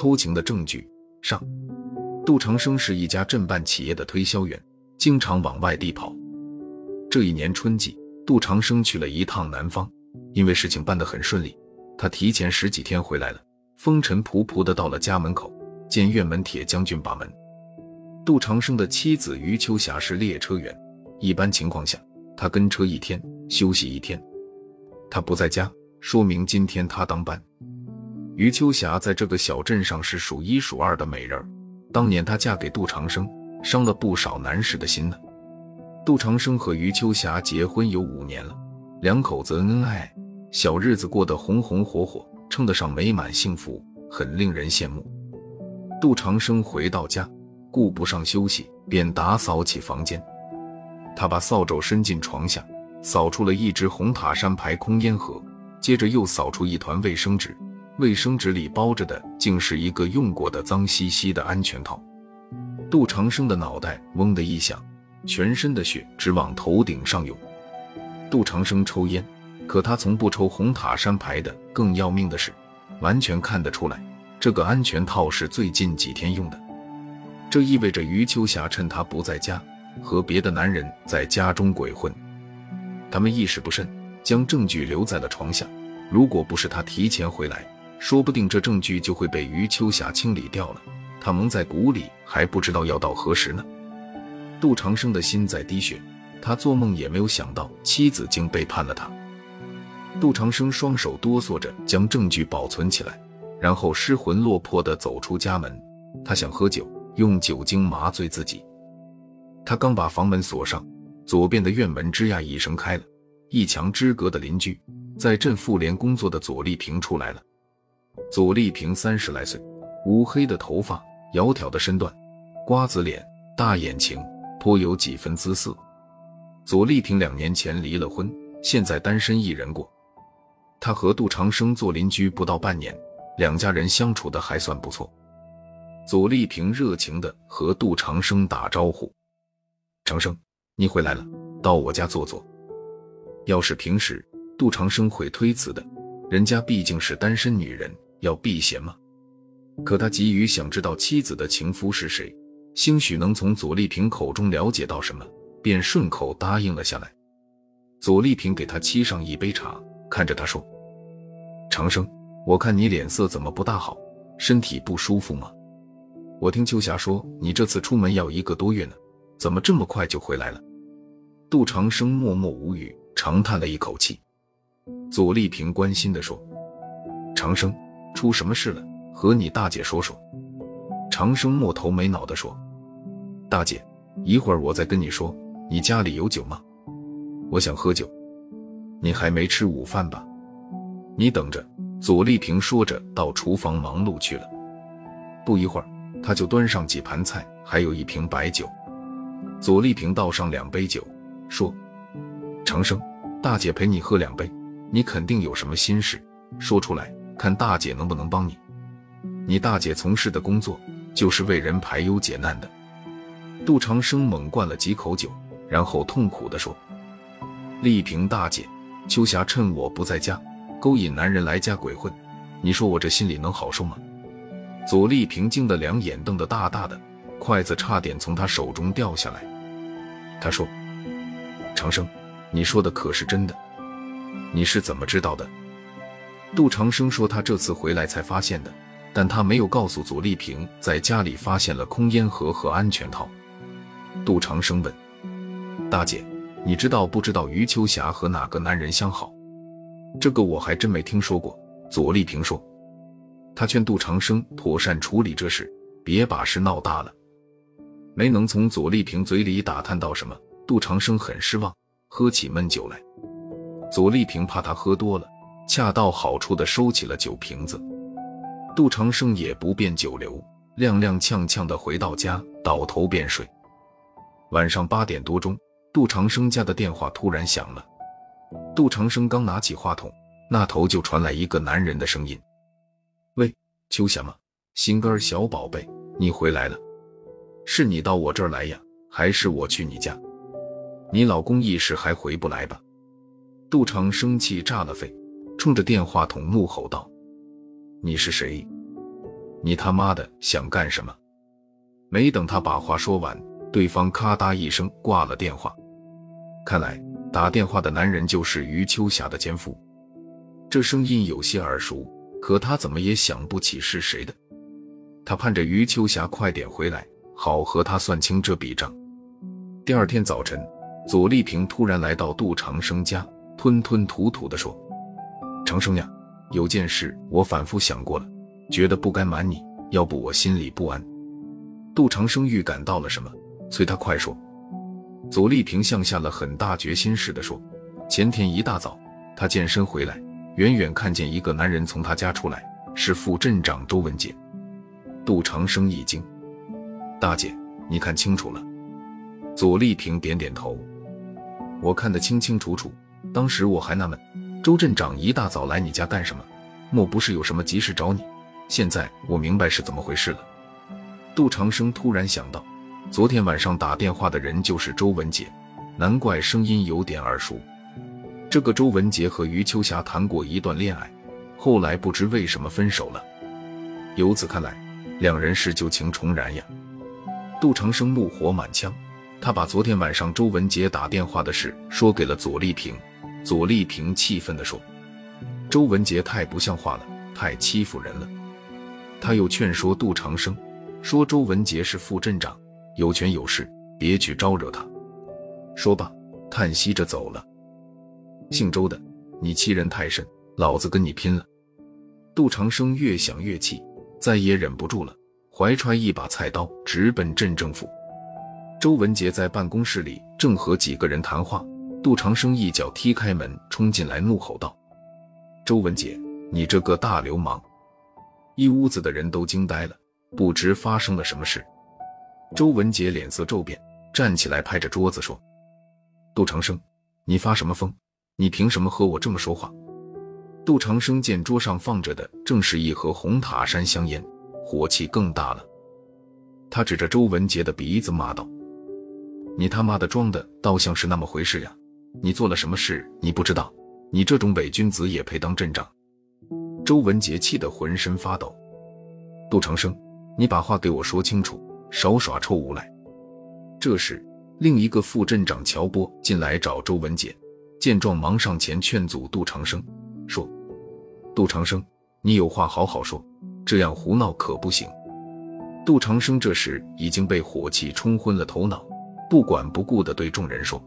偷情的证据上，杜长生是一家镇办企业的推销员，经常往外地跑。这一年春季，杜长生去了一趟南方，因为事情办得很顺利，他提前十几天回来了，风尘仆仆的到了家门口，见院门铁将军把门。杜长生的妻子余秋霞是列车员，一般情况下，他跟车一天，休息一天。他不在家，说明今天他当班。余秋霞在这个小镇上是数一数二的美人儿，当年她嫁给杜长生，伤了不少男士的心呢。杜长生和余秋霞结婚有五年了，两口子恩爱，小日子过得红红火火，称得上美满幸福，很令人羡慕。杜长生回到家。顾不上休息，便打扫起房间。他把扫帚伸进床下，扫出了一只红塔山牌空烟盒，接着又扫出一团卫生纸。卫生纸里包着的竟是一个用过的脏兮兮的安全套。杜长生的脑袋嗡的一响，全身的血直往头顶上涌。杜长生抽烟，可他从不抽红塔山牌的。更要命的是，完全看得出来，这个安全套是最近几天用的。这意味着余秋霞趁他不在家，和别的男人在家中鬼混。他们一时不慎，将证据留在了床下。如果不是他提前回来，说不定这证据就会被余秋霞清理掉了。他蒙在鼓里，还不知道要到何时呢。杜长生的心在滴血，他做梦也没有想到妻子竟背叛了他。杜长生双手哆嗦着将证据保存起来，然后失魂落魄地走出家门。他想喝酒。用酒精麻醉自己。他刚把房门锁上，左边的院门吱呀一声开了，一墙之隔的邻居，在镇妇联工作的左丽萍出来了。左丽萍三十来岁，乌黑的头发，窈窕的身段，瓜子脸，大眼睛，颇有几分姿色。左丽萍两年前离了婚，现在单身一人过。她和杜长生做邻居不到半年，两家人相处的还算不错。左丽萍热情地和杜长生打招呼：“长生，你回来了，到我家坐坐。”要是平时，杜长生会推辞的，人家毕竟是单身女人，要避嫌嘛。可他急于想知道妻子的情夫是谁，兴许能从左丽萍口中了解到什么，便顺口答应了下来。左丽萍给他沏上一杯茶，看着他说：“长生，我看你脸色怎么不大好，身体不舒服吗？”我听秋霞说，你这次出门要一个多月呢，怎么这么快就回来了？杜长生默默无语，长叹了一口气。左丽萍关心地说：“长生，出什么事了？和你大姐说说。”长生没头没脑地说：“大姐，一会儿我再跟你说。你家里有酒吗？我想喝酒。你还没吃午饭吧？你等着。”左丽萍说着，到厨房忙碌去了。不一会儿。他就端上几盘菜，还有一瓶白酒。左丽萍倒上两杯酒，说：“长生，大姐陪你喝两杯，你肯定有什么心事，说出来，看大姐能不能帮你。你大姐从事的工作就是为人排忧解难的。”杜长生猛灌了几口酒，然后痛苦地说：“丽萍大姐，秋霞趁我不在家，勾引男人来家鬼混，你说我这心里能好受吗？”左丽萍惊的两眼瞪得大大的，筷子差点从他手中掉下来。他说：“长生，你说的可是真的？你是怎么知道的？”杜长生说：“他这次回来才发现的，但他没有告诉左丽萍，在家里发现了空烟盒和安全套。”杜长生问：“大姐，你知道不知道余秋霞和哪个男人相好？”这个我还真没听说过。左丽萍说。他劝杜长生妥善处理这事，别把事闹大了。没能从左丽萍嘴里打探到什么，杜长生很失望，喝起闷酒来。左丽萍怕他喝多了，恰到好处的收起了酒瓶子。杜长生也不便久留，踉踉跄跄的回到家，倒头便睡。晚上八点多钟，杜长生家的电话突然响了。杜长生刚拿起话筒，那头就传来一个男人的声音。喂，秋霞吗？心肝小宝贝，你回来了？是你到我这儿来呀，还是我去你家？你老公一时还回不来吧？杜长生气炸了肺，冲着电话筒怒吼道：“你是谁？你他妈的想干什么？”没等他把话说完，对方咔嗒一声挂了电话。看来打电话的男人就是余秋霞的奸夫，这声音有些耳熟，可他怎么也想不起是谁的。他盼着余秋霞快点回来，好和他算清这笔账。第二天早晨，左丽萍突然来到杜长生家，吞吞吐吐地说：“长生呀，有件事我反复想过了，觉得不该瞒你，要不我心里不安。”杜长生预感到了什么，催他快说。左丽萍像下了很大决心似的说：“前天一大早，他健身回来，远远看见一个男人从他家出来，是副镇长周文杰。”杜长生一惊：“大姐，你看清楚了？”左丽萍点点头：“我看得清清楚楚。当时我还纳闷，周镇长一大早来你家干什么？莫不是有什么急事找你？现在我明白是怎么回事了。”杜长生突然想到，昨天晚上打电话的人就是周文杰，难怪声音有点耳熟。这个周文杰和余秋霞谈过一段恋爱，后来不知为什么分手了。由此看来，两人是旧情重燃呀！杜长生怒火满腔，他把昨天晚上周文杰打电话的事说给了左丽萍。左丽萍气愤地说：“周文杰太不像话了，太欺负人了。”他又劝说杜长生，说周文杰是副镇长，有权有势，别去招惹他。说罢，叹息着走了。姓周的，你欺人太甚，老子跟你拼了！杜长生越想越气。再也忍不住了，怀揣一把菜刀直奔镇政府。周文杰在办公室里正和几个人谈话，杜长生一脚踢开门冲进来，怒吼道：“周文杰，你这个大流氓！”一屋子的人都惊呆了，不知发生了什么事。周文杰脸色骤变，站起来拍着桌子说：“杜长生，你发什么疯？你凭什么和我这么说话？”杜长生见桌上放着的正是一盒红塔山香烟，火气更大了。他指着周文杰的鼻子骂道：“你他妈的装的倒像是那么回事呀！你做了什么事你不知道？你这种伪君子也配当镇长？”周文杰气得浑身发抖。杜长生，你把话给我说清楚，少耍臭无赖！这时，另一个副镇长乔波进来找周文杰，见状忙上前劝阻杜长生。说：“杜长生，你有话好好说，这样胡闹可不行。”杜长生这时已经被火气冲昏了头脑，不管不顾地对众人说：“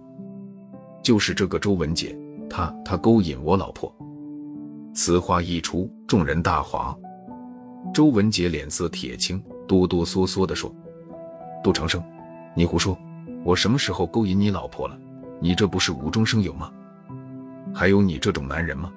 就是这个周文杰，他他勾引我老婆。”此话一出，众人大哗。周文杰脸色铁青，哆哆嗦嗦地说：“杜长生，你胡说！我什么时候勾引你老婆了？你这不是无中生有吗？还有你这种男人吗？”